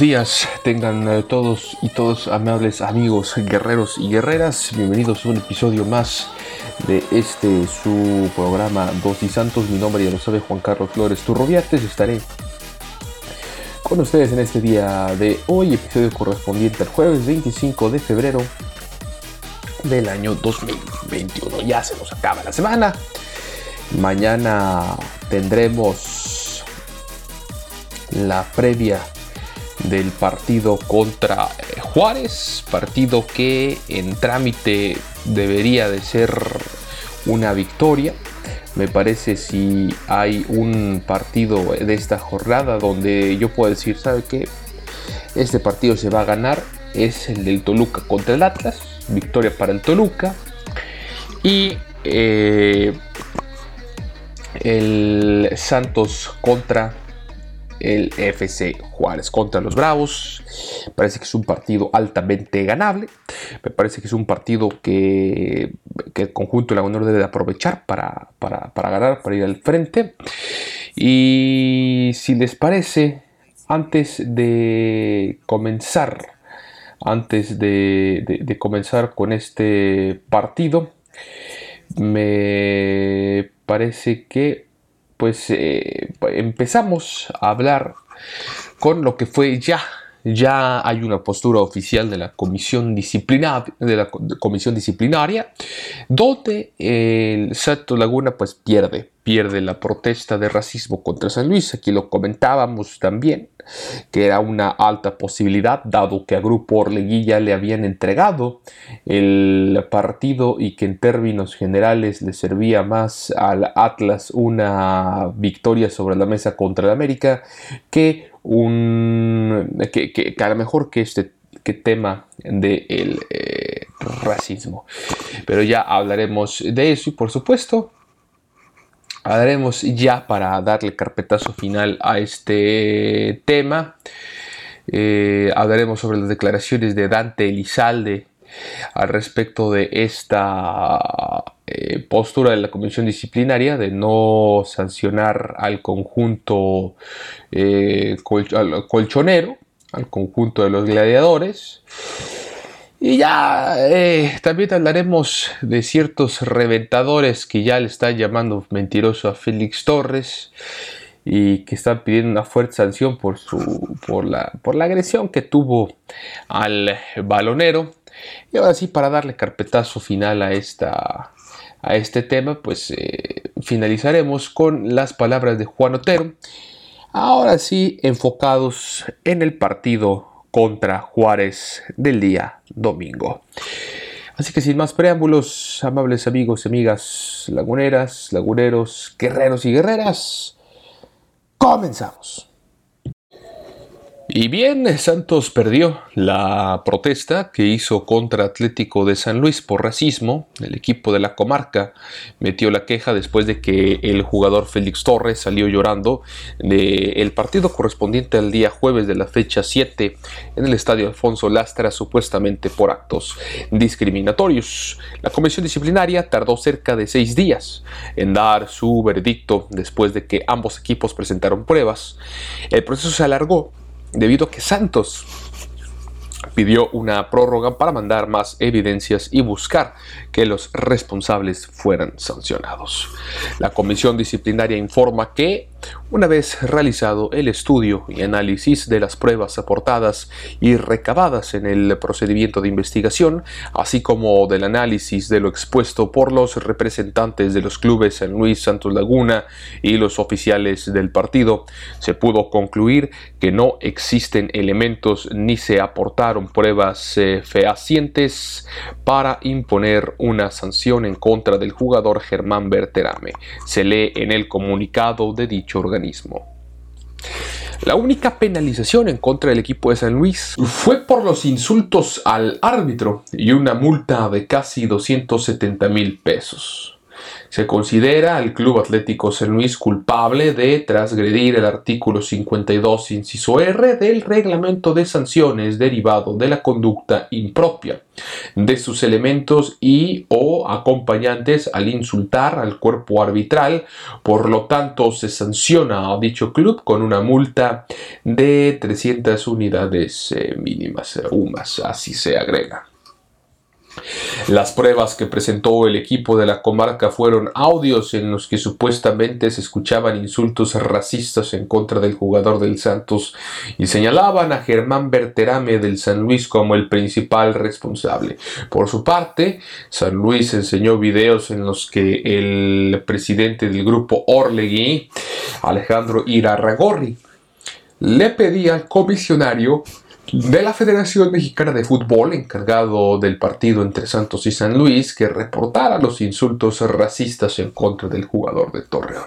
Días, tengan eh, todos y todos amables amigos, guerreros y guerreras. Bienvenidos a un episodio más de este su programa Dos y Santos. Mi nombre ya lo sabe Juan Carlos Flores Turroviates. Estaré con ustedes en este día de hoy, episodio correspondiente al jueves 25 de febrero del año 2021. Ya se nos acaba la semana. Mañana tendremos la previa del partido contra eh, Juárez, partido que en trámite debería de ser una victoria. Me parece si hay un partido de esta jornada donde yo puedo decir, ¿sabe qué? Este partido se va a ganar. Es el del Toluca contra el Atlas. Victoria para el Toluca. Y eh, el Santos contra el FC Juárez contra los Bravos. Parece que es un partido altamente ganable. Me parece que es un partido que, el conjunto de la debe de aprovechar para, para, ganar, para ir al frente. Y si les parece, antes de comenzar, antes de comenzar con este partido, me parece que pues eh, empezamos a hablar con lo que fue ya ya hay una postura oficial de la comisión, disciplinaria, de la comisión disciplinaria donde el Santo Laguna pues pierde, pierde la protesta de racismo contra San Luis. Aquí lo comentábamos también, que era una alta posibilidad, dado que a Grupo Orlegui ya le habían entregado el partido y que en términos generales le servía más al Atlas una victoria sobre la mesa contra el América que un que, a lo mejor que este que tema del de eh, racismo. Pero ya hablaremos de eso y por supuesto hablaremos ya para darle carpetazo final a este tema. Eh, hablaremos sobre las declaraciones de Dante Elizalde al respecto de esta eh, postura de la comisión disciplinaria de no sancionar al conjunto eh, colchonero, al conjunto de los gladiadores. Y ya eh, también hablaremos de ciertos reventadores que ya le están llamando mentiroso a Félix Torres y que están pidiendo una fuerte sanción por, su, por, la, por la agresión que tuvo al balonero. Y ahora sí, para darle carpetazo final a esta, a este tema, pues eh, finalizaremos con las palabras de Juan Otero. Ahora sí, enfocados en el partido contra Juárez del día domingo. Así que sin más preámbulos, amables amigos y amigas laguneras, laguneros, guerreros y guerreras, comenzamos. Y bien, Santos perdió la protesta que hizo contra Atlético de San Luis por racismo. El equipo de la comarca metió la queja después de que el jugador Félix Torres salió llorando del partido correspondiente al día jueves de la fecha 7 en el estadio Alfonso Lastra, supuestamente por actos discriminatorios. La comisión disciplinaria tardó cerca de seis días en dar su veredicto después de que ambos equipos presentaron pruebas. El proceso se alargó debido a que Santos pidió una prórroga para mandar más evidencias y buscar que los responsables fueran sancionados. La comisión disciplinaria informa que una vez realizado el estudio y análisis de las pruebas aportadas y recabadas en el procedimiento de investigación, así como del análisis de lo expuesto por los representantes de los clubes San Luis Santos Laguna y los oficiales del partido, se pudo concluir que no existen elementos ni se aportaron pruebas eh, fehacientes para imponer una sanción en contra del jugador Germán Berterame. Se lee en el comunicado de dicho organismo. La única penalización en contra del equipo de San Luis fue por los insultos al árbitro y una multa de casi 270 mil pesos. Se considera al Club Atlético San Luis culpable de transgredir el artículo 52, inciso R del reglamento de sanciones derivado de la conducta impropia de sus elementos y o acompañantes al insultar al cuerpo arbitral. Por lo tanto, se sanciona a dicho club con una multa de 300 unidades eh, mínimas, UMAS, así se agrega. Las pruebas que presentó el equipo de la comarca fueron audios en los que supuestamente se escuchaban insultos racistas en contra del jugador del Santos y señalaban a Germán Berterame del San Luis como el principal responsable. Por su parte, San Luis enseñó videos en los que el presidente del grupo Orlegui, Alejandro Irarragorri, le pedía al comisionario de la Federación Mexicana de Fútbol, encargado del partido entre Santos y San Luis, que reportara los insultos racistas en contra del jugador de Torreón.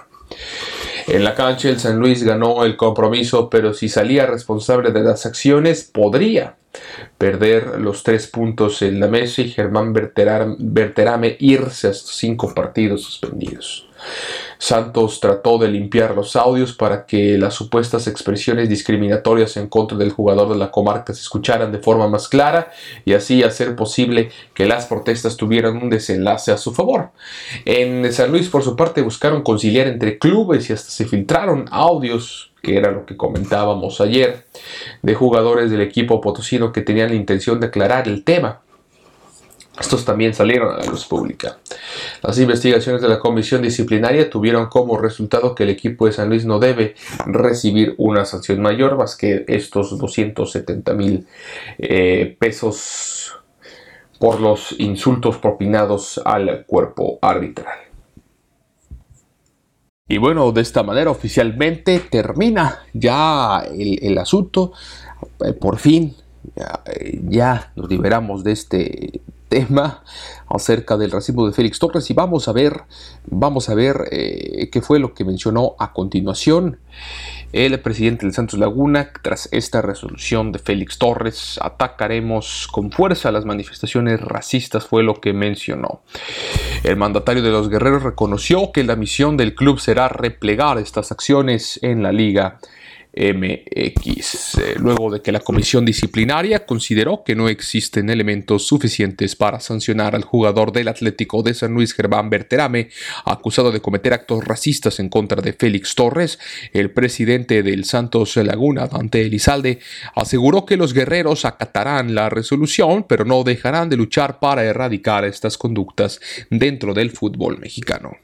En la cancha el San Luis ganó el compromiso, pero si salía responsable de las acciones podría perder los tres puntos en la mesa y Germán Berterame irse a cinco partidos suspendidos. Santos trató de limpiar los audios para que las supuestas expresiones discriminatorias en contra del jugador de la comarca se escucharan de forma más clara y así hacer posible que las protestas tuvieran un desenlace a su favor. En San Luis, por su parte, buscaron conciliar entre clubes y hasta se filtraron audios que era lo que comentábamos ayer, de jugadores del equipo potosino que tenían la intención de aclarar el tema. Estos también salieron a la luz pública. Las investigaciones de la comisión disciplinaria tuvieron como resultado que el equipo de San Luis no debe recibir una sanción mayor más que estos 270 mil eh, pesos por los insultos propinados al cuerpo arbitral. Y bueno, de esta manera oficialmente termina ya el, asunto. Eh, por fin, eh, ya nos liberamos de este tema acerca del racismo de Félix Torres y vamos a ver, vamos a ver eh, qué fue lo que mencionó a continuación el presidente del Santos Laguna. Tras esta resolución de Félix Torres, atacaremos con fuerza las manifestaciones racistas, fue lo que mencionó. El mandatario de los guerreros reconoció que la misión del club será replegar estas acciones en la liga MX, eh, luego de que la comisión disciplinaria consideró que no existen elementos suficientes para sancionar al jugador del Atlético de San Luis Germán Berterame, acusado de cometer actos racistas en contra de Félix Torres, el presidente del Santos Laguna, Dante Elizalde, aseguró que los guerreros acatarán la resolución, pero no dejarán de luchar para erradicar estas conductas dentro del fútbol mexicano.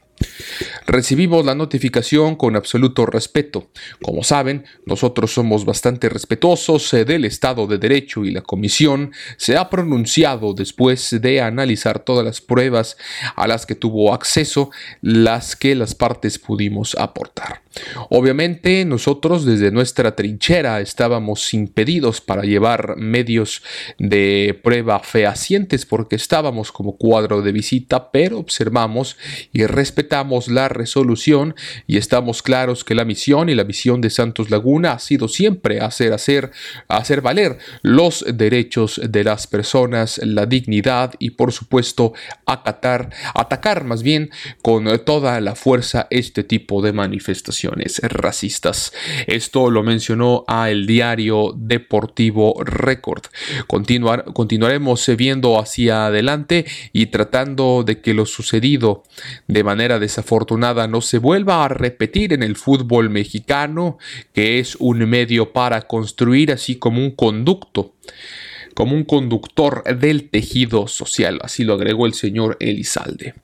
Recibimos la notificación con absoluto respeto. Como saben, nosotros somos bastante respetuosos eh, del Estado de Derecho y la Comisión se ha pronunciado después de analizar todas las pruebas a las que tuvo acceso, las que las partes pudimos aportar. Obviamente nosotros desde nuestra trinchera estábamos impedidos para llevar medios de prueba fehacientes porque estábamos como cuadro de visita, pero observamos y respetamos la resolución y estamos claros que la misión y la visión de Santos Laguna ha sido siempre hacer, hacer, hacer valer los derechos de las personas, la dignidad y por supuesto acatar, atacar más bien con toda la fuerza este tipo de manifestaciones racistas. Esto lo mencionó a el diario Deportivo Record. Continuar, continuaremos viendo hacia adelante y tratando de que lo sucedido de manera desafortunada no se vuelva a repetir en el fútbol mexicano, que es un medio para construir así como un conducto como un conductor del tejido social, así lo agregó el señor Elizalde.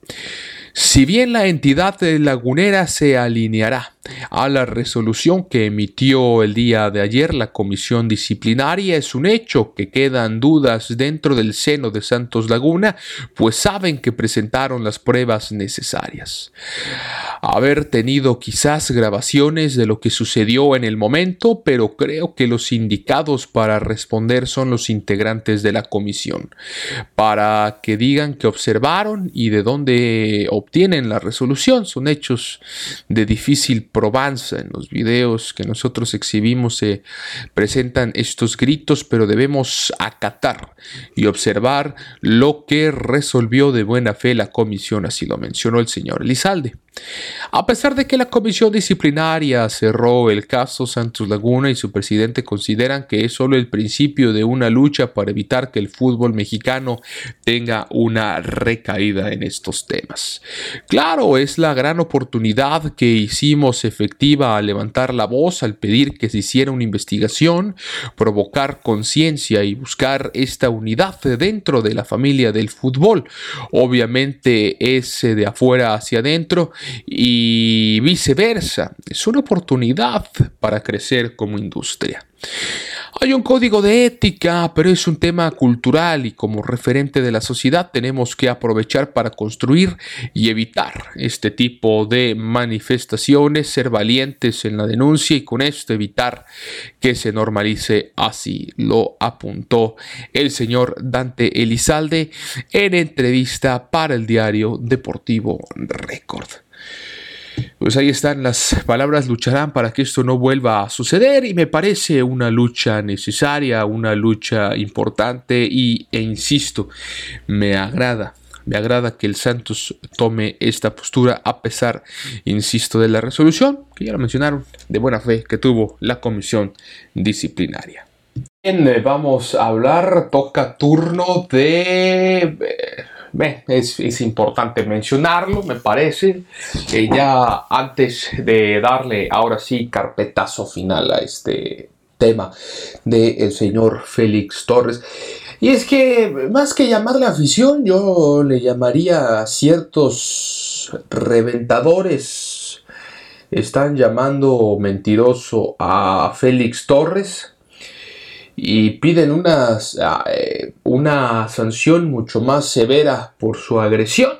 Si bien la entidad lagunera se alineará a la resolución que emitió el día de ayer la comisión disciplinaria, es un hecho que quedan dudas dentro del seno de Santos Laguna, pues saben que presentaron las pruebas necesarias. Haber tenido quizás grabaciones de lo que sucedió en el momento, pero creo que los indicados para responder son los integrantes de la comisión, para que digan que observaron y de dónde obtienen la resolución. Son hechos de difícil probanza. En los videos que nosotros exhibimos se presentan estos gritos, pero debemos acatar y observar lo que resolvió de buena fe la comisión, así lo mencionó el señor Elizalde. A pesar de que la comisión disciplinaria cerró el caso Santos Laguna y su presidente consideran que es solo el principio de una lucha para evitar que el fútbol mexicano tenga una recaída en estos temas. Claro, es la gran oportunidad que hicimos efectiva al levantar la voz, al pedir que se hiciera una investigación, provocar conciencia y buscar esta unidad dentro de la familia del fútbol. Obviamente es de afuera hacia adentro y viceversa. Es una oportunidad para crecer como industria. Hay un código de ética, pero es un tema cultural y como referente de la sociedad tenemos que aprovechar para construir y evitar este tipo de manifestaciones, ser valientes en la denuncia y con esto evitar que se normalice así, lo apuntó el señor Dante Elizalde en entrevista para el diario Deportivo Record. Pues ahí están las palabras lucharán para que esto no vuelva a suceder y me parece una lucha necesaria, una lucha importante y, e insisto, me agrada. Me agrada que el Santos tome esta postura a pesar, insisto, de la resolución, que ya lo mencionaron, de buena fe que tuvo la comisión disciplinaria. Bien, eh, vamos a hablar, toca turno de... Eh, es, importante mencionarlo, me parece. que ya antes de darle ahora sí carpetazo final a este tema del señor Félix Torres. Y es que más que llamarle afición, yo le llamaría a ciertos reventadores. Están llamando mentiroso a Félix Torres y piden una, eh, una sanción mucho más severa por su agresión.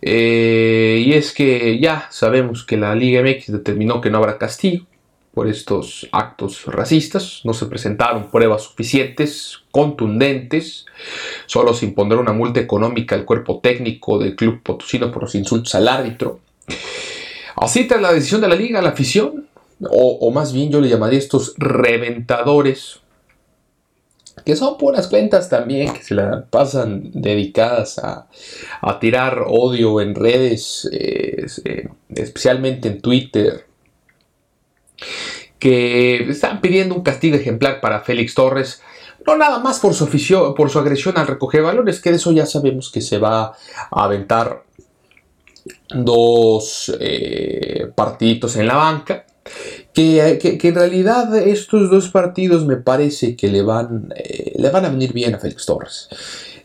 Eh, y es que ya sabemos que la Liga MX determinó que no habrá castigo por estos actos racistas. No se presentaron pruebas suficientes, contundentes. Solo se impondrá una multa económica al cuerpo técnico del club potosino por los insultos al árbitro. Así tras la decisión de la liga, la afición, o, o más bien yo le llamaría estos reventadores, que son puras cuentas también, que se la pasan dedicadas a, tirar odio en redes, eh, especialmente en Twitter, que están pidiendo un castigo ejemplar para Félix Torres, no nada más por su, afición, por su agresión al recoger valores, que de eso ya sabemos que se va a aventar dos eh, partiditos en la banca que, en realidad estos dos partidos me parece que le van, eh, le van a venir bien a Félix Torres.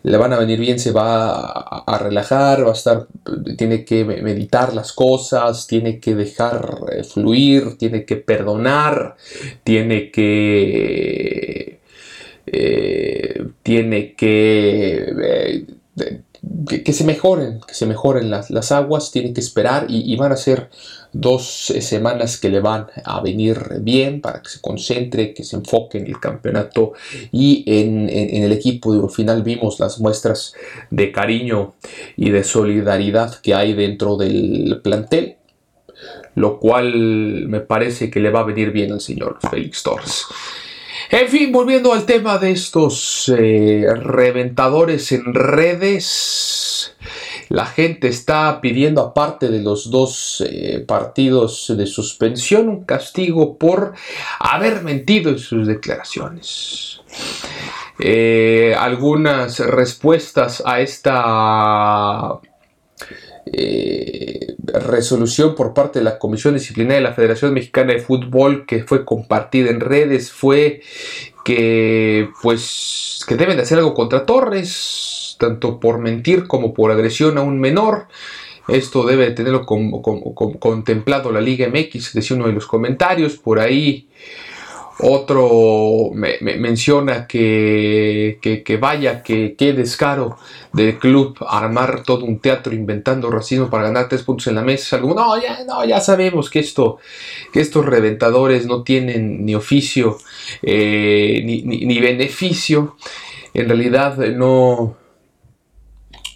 Le van a venir bien, se va a, relajar, va a estar, tiene que meditar las cosas, tiene que dejar eh, fluir, tiene que perdonar, tiene que, eh, tiene que que, se mejoren, que se mejoren las, aguas, tienen que esperar y, van a ser dos semanas que le van a venir bien para que se concentre, que se enfoque en el campeonato y en, el equipo. Al final vimos las muestras de cariño y de solidaridad que hay dentro del plantel, lo cual me parece que le va a venir bien al señor Félix Torres. En fin, volviendo al tema de estos eh, reventadores en redes, la gente está pidiendo, aparte de los dos eh, partidos de suspensión, un castigo por haber mentido en sus declaraciones. Eh, algunas respuestas a esta eh, resolución por parte de la Comisión Disciplinaria de la Federación Mexicana de Fútbol que fue compartida en redes fue que pues que deben de hacer algo contra Torres, tanto por mentir como por agresión a un menor. Esto debe tenerlo contemplado la Liga MX, decía uno de los comentarios. Por ahí otro me, menciona que, que, vaya, que qué descaro del club armar todo un teatro inventando racismo para ganar tres puntos en la mesa. Algo, no, ya, no, ya sabemos que, esto, que estos reventadores no tienen ni oficio eh, ni, beneficio. En realidad no,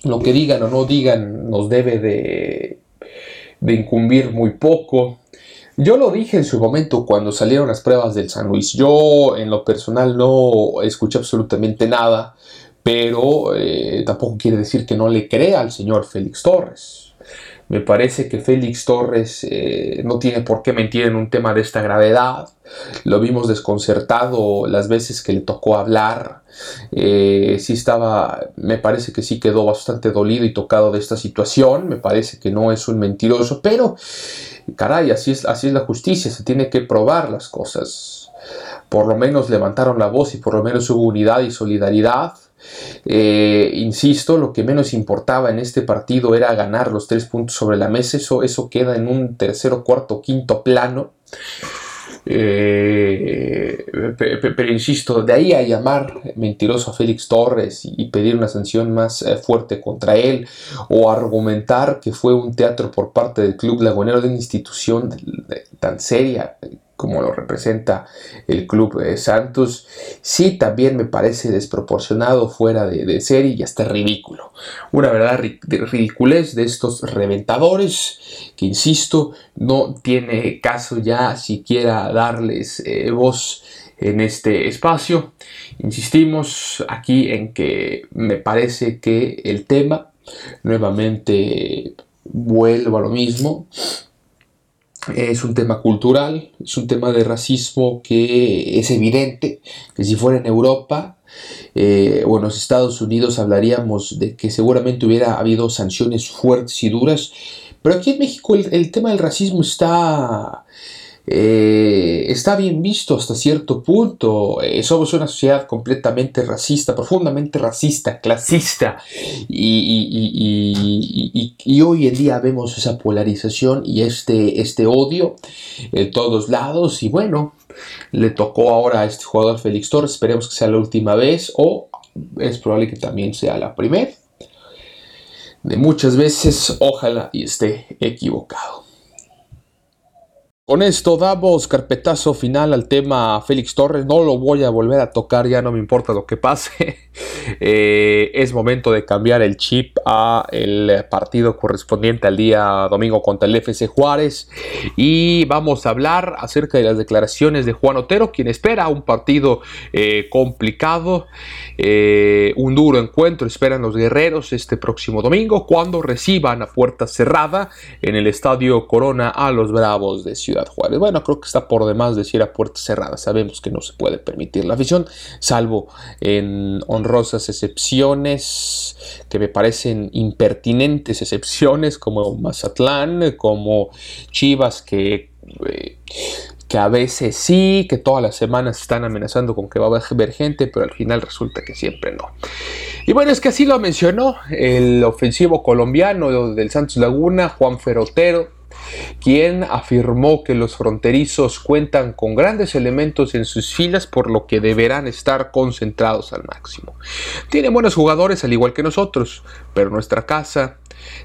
lo que digan o no digan nos debe de, incumbir muy poco. Yo lo dije en su momento cuando salieron las pruebas del San Luis. Yo en lo personal no escuché absolutamente nada, pero eh, tampoco quiere decir que no le crea al señor Félix Torres. Me parece que Félix Torres eh, no tiene por qué mentir en un tema de esta gravedad. Lo vimos desconcertado las veces que le tocó hablar. Eh, sí estaba, me parece que sí quedó bastante dolido y tocado de esta situación. Me parece que no es un mentiroso, pero caray, así es, así es la justicia, se tiene que probar las cosas. Por lo menos levantaron la voz y por lo menos hubo unidad y solidaridad. Eh, insisto, lo que menos importaba en este partido era ganar los tres puntos sobre la mesa. Eso, eso queda en un tercero, cuarto, quinto plano. Eh, pero, insisto, de ahí a llamar mentiroso a Félix Torres y, pedir una sanción más eh, fuerte contra él o argumentar que fue un teatro por parte del Club Lagunero de una institución tan seria como lo representa el Club eh, Santos, sí también me parece desproporcionado, fuera de, serie y hasta ridículo. Una verdad ridiculez de estos reventadores que, insisto, no tiene caso ya siquiera darles eh, voz en este espacio. Insistimos aquí en que me parece que el tema nuevamente vuelvo a lo mismo es un tema cultural, es un tema de racismo que es evidente, que si fuera en Europa eh, o en los Estados Unidos hablaríamos de que seguramente hubiera habido sanciones fuertes y duras, pero aquí en México el tema del racismo está eh, está bien visto hasta cierto punto. Eh, somos una sociedad completamente racista, profundamente racista, clasista, y, hoy en día vemos esa polarización y este, este odio en todos lados, y bueno, le tocó ahora a este jugador Félix Torres, esperemos que sea la última vez, o es probable que también sea la primera. De muchas veces, ojalá y esté equivocado. Con esto damos carpetazo final al tema Félix Torres. No lo voy a volver a tocar, ya no me importa lo que pase. Eh, es momento de cambiar el chip a el partido correspondiente al día domingo contra el FC Juárez. Y vamos a hablar acerca de las declaraciones de Juan Otero, quien espera un partido eh, complicado, eh, un duro encuentro. Esperan los guerreros este próximo domingo cuando reciban a puerta cerrada en el Estadio Corona a los Bravos de Ciudad Juárez. Bueno, creo que está por demás decir a puerta cerrada. Sabemos que no se puede permitir la afición, salvo en honrosas excepciones que me parecen impertinentes excepciones como Mazatlán, como Chivas que... Eh, que a veces sí, que todas las semanas están amenazando con que va a haber gente, pero al final resulta que siempre no. Y bueno, es que así lo mencionó el ofensivo colombiano del Santos Laguna, Juan Ferotero, quien afirmó que los fronterizos cuentan con grandes elementos en sus filas por lo que deberán estar concentrados al máximo. Tienen buenos jugadores al igual que nosotros, pero nuestra casa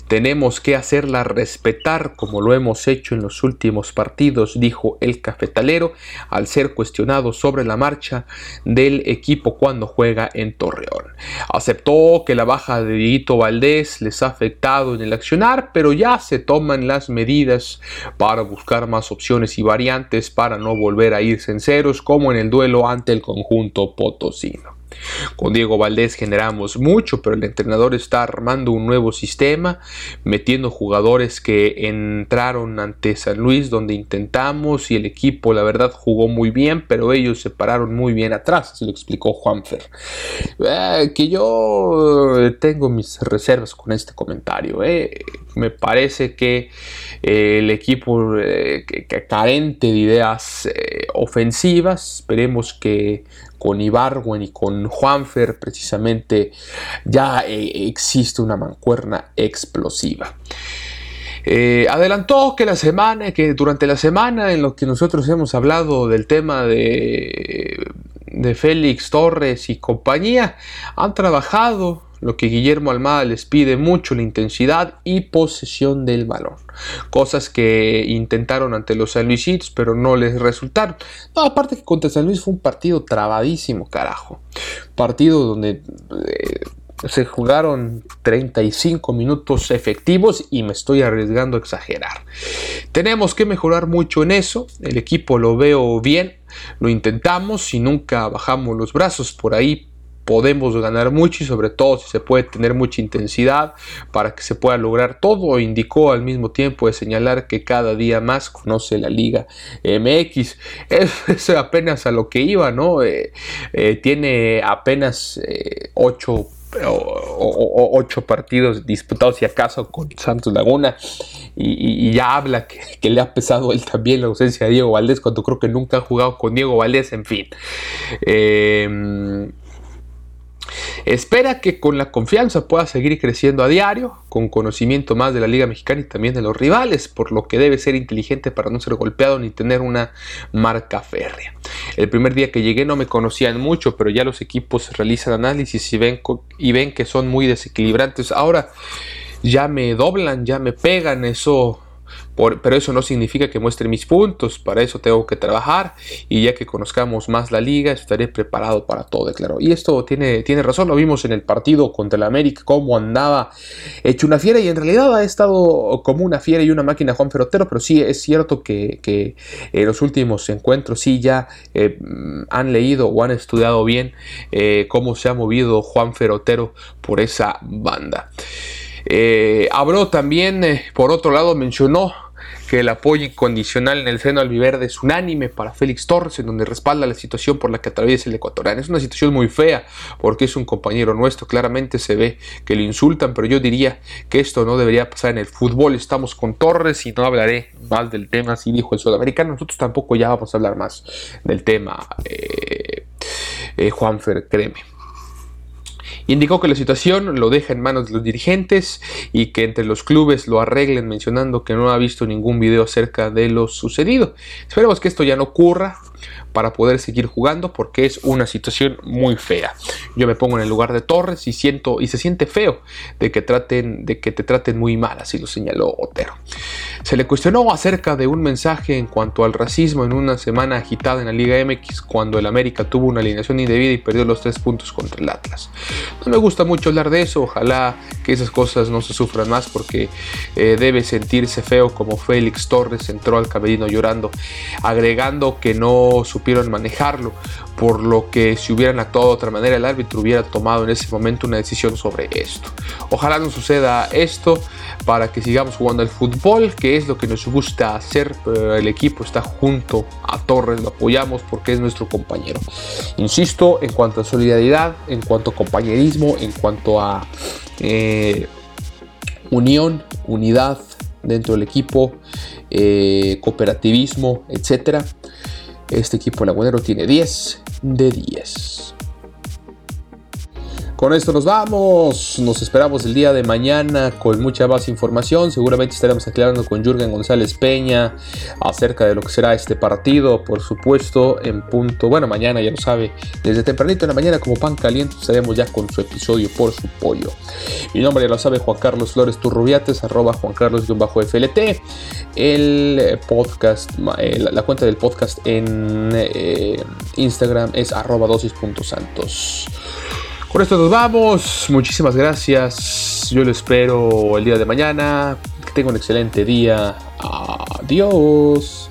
tenemos que hacerla respetar como lo hemos hecho en los últimos partidos, dijo el cafetalero al ser cuestionado sobre la marcha del equipo cuando juega en Torreón. Aceptó que la baja de Dieguito Valdés les ha afectado en el accionar, pero ya se toman las medidas para buscar más opciones y variantes para no volver a irse en ceros como en el duelo ante el conjunto potosino. Con Diego Valdés generamos mucho, pero el entrenador está armando un nuevo sistema, metiendo jugadores que entraron ante San Luis donde intentamos y el equipo la verdad jugó muy bien, pero ellos se pararon muy bien atrás, se lo explicó Juanfer. Eh, que yo tengo mis reservas con este comentario. Eh. Me parece que eh, el equipo carente de ideas ofensivas, esperemos que con Ibarwen y con Juanfer precisamente ya eh, existe una mancuerna explosiva. Eh, adelantó que la semana, que durante la semana en lo que nosotros hemos hablado del tema de, de Félix Torres y compañía, han trabajado lo que Guillermo Almada les pide mucho, la intensidad y posesión del balón. Cosas que intentaron ante los San Luisitos, pero no les resultaron. Aparte que contra San Luis fue un partido trabadísimo, carajo. Partido donde... Eh, se jugaron 35 minutos efectivos y me estoy arriesgando a exagerar. Tenemos que mejorar mucho en eso. El equipo lo veo bien. Lo intentamos y nunca bajamos los brazos. Por ahí podemos ganar mucho y sobre todo si se puede tener mucha intensidad para que se pueda lograr todo. Indicó al mismo tiempo de señalar que cada día más conoce la Liga MX. Es, apenas a lo que iba, ¿no? Eh, eh, tiene apenas eh, ocho ocho partidos disputados si acaso con Santos Laguna y, ya habla que, que, le ha pesado él también la ausencia de Diego Valdés cuando creo que nunca ha jugado con Diego Valdés en fin eh, Espera que con la confianza pueda seguir creciendo a diario, con conocimiento más de la Liga Mexicana y también de los rivales, por lo que debe ser inteligente para no ser golpeado ni tener una marca férrea. El primer día que llegué no me conocían mucho, pero ya los equipos realizan análisis y ven, y ven que son muy desequilibrantes. Ahora ya me doblan, ya me pegan, eso pero eso no significa que muestre mis puntos, para eso tengo que trabajar y ya que conozcamos más la liga estaré preparado para todo, declaró. Y esto tiene, tiene razón, lo vimos en el partido contra el América, cómo andaba hecho una fiera y en realidad ha estado como una fiera y una máquina Juan Ferrotero, pero sí es cierto que, en los últimos encuentros sí ya eh, han leído o han estudiado bien eh, cómo se ha movido Juan Ferrotero por esa banda. Eh, habló también, eh, por otro lado, mencionó que el apoyo incondicional en el seno albiverde es unánime para Félix Torres, en donde respalda la situación por la que atraviesa el ecuatoriano. Es una situación muy fea porque es un compañero nuestro, claramente se ve que lo insultan, pero yo diría que esto no debería pasar en el fútbol. Estamos con Torres y no hablaré más del tema, así dijo el sudamericano. Nosotros tampoco ya vamos a hablar más del tema, eh, eh Juanfer, créeme. Indicó que la situación lo deja en manos de los dirigentes y que entre los clubes lo arreglen mencionando que no ha visto ningún video acerca de lo sucedido. Esperemos que esto ya no ocurra para poder seguir jugando porque es una situación muy fea. Yo me pongo en el lugar de Torres y siento y se siente feo de que traten de que te traten muy mal, así lo señaló Otero. Se le cuestionó acerca de un mensaje en cuanto al racismo en una semana agitada en la Liga MX cuando el América tuvo una alineación indebida y perdió los tres puntos contra el Atlas. No me gusta mucho hablar de eso, ojalá que esas cosas no se sufran más porque eh, debe sentirse feo como Félix Torres entró al camerino llorando, agregando que no supieron manejarlo, por lo que si hubieran actuado de otra manera el árbitro hubiera tomado en ese momento una decisión sobre esto. Ojalá no suceda esto para que sigamos jugando al fútbol, que es lo que nos gusta hacer, el equipo está junto a Torres, lo apoyamos porque es nuestro compañero. Insisto, en cuanto a solidaridad, en cuanto a compañerismo, en cuanto a eh, unión, unidad dentro del equipo, eh, cooperativismo, etcétera este equipo lagunero tiene 10 de 10. Con esto nos vamos. Nos esperamos el día de mañana con mucha más información. Seguramente estaremos aclarando con Jürgen González Peña acerca de lo que será este partido. Por supuesto, en punto. Bueno, mañana ya lo sabe. Desde tempranito en la mañana, como pan caliente, estaremos ya con su episodio por su pollo. Mi nombre ya lo sabe, Juan Carlos Flores Turrubiates, arroba Juan Carlos-FLT. El podcast, eh, la, cuenta del podcast en eh, Instagram es arroba dosis.santos. Por esto nos vamos. Muchísimas gracias. Yo lo espero el día de mañana. Que tenga un excelente día. Adiós.